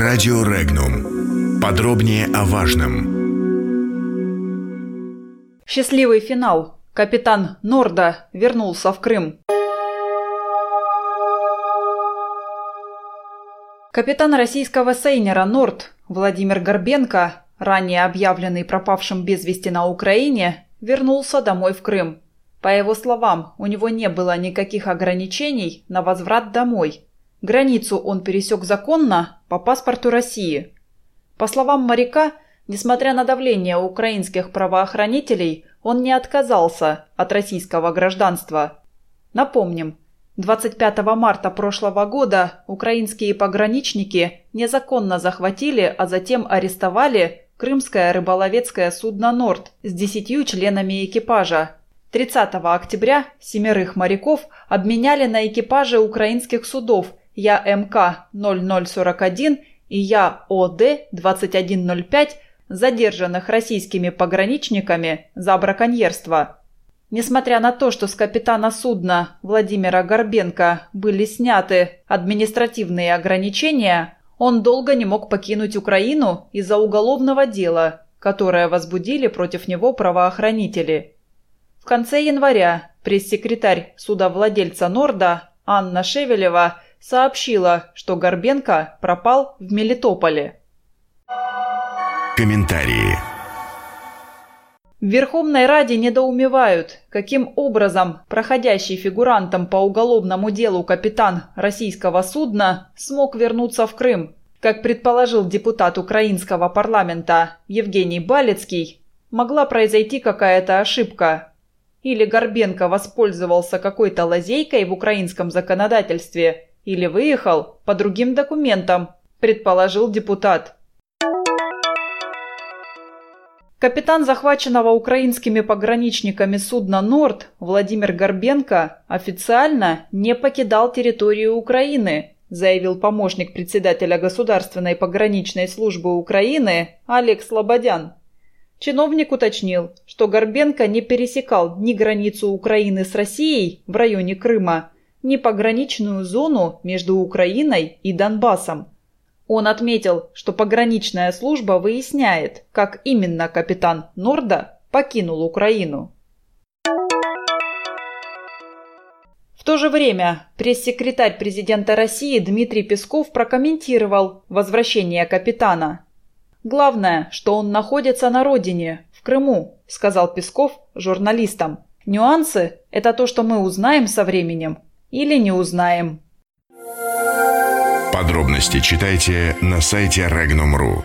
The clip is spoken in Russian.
Радио Регнум. Подробнее о важном. Счастливый финал. Капитан Норда вернулся в Крым. Капитан российского сейнера «Норд» Владимир Горбенко, ранее объявленный пропавшим без вести на Украине, вернулся домой в Крым. По его словам, у него не было никаких ограничений на возврат домой. Границу он пересек законно по паспорту России. По словам моряка, несмотря на давление украинских правоохранителей, он не отказался от российского гражданства. Напомним, 25 марта прошлого года украинские пограничники незаконно захватили, а затем арестовали крымское рыболовецкое судно «Норд» с десятью членами экипажа. 30 октября семерых моряков обменяли на экипажи украинских судов Я-МК-0041 и Я-ОД-2105, задержанных российскими пограничниками за браконьерство. Несмотря на то, что с капитана судна Владимира Горбенко были сняты административные ограничения, он долго не мог покинуть Украину из-за уголовного дела, которое возбудили против него правоохранители. В конце января пресс-секретарь судовладельца Норда Анна Шевелева сообщила, что Горбенко пропал в Мелитополе. Комментарии. В Верховной Раде недоумевают, каким образом проходящий фигурантом по уголовному делу капитан российского судна смог вернуться в Крым. Как предположил депутат украинского парламента Евгений Балецкий, могла произойти какая-то ошибка. Или Горбенко воспользовался какой-то лазейкой в украинском законодательстве, или выехал по другим документам, предположил депутат. Капитан захваченного украинскими пограничниками судна «Норд» Владимир Горбенко официально не покидал территорию Украины, заявил помощник председателя Государственной пограничной службы Украины Олег Слободян. Чиновник уточнил, что Горбенко не пересекал ни границу Украины с Россией в районе Крыма, ни пограничную зону между Украиной и Донбассом, он отметил, что пограничная служба выясняет, как именно капитан Норда покинул Украину. В то же время пресс-секретарь президента России Дмитрий Песков прокомментировал возвращение капитана. «Главное, что он находится на родине, в Крыму», – сказал Песков журналистам. «Нюансы – это то, что мы узнаем со временем или не узнаем». Подробности читайте на сайте Regnum.ru.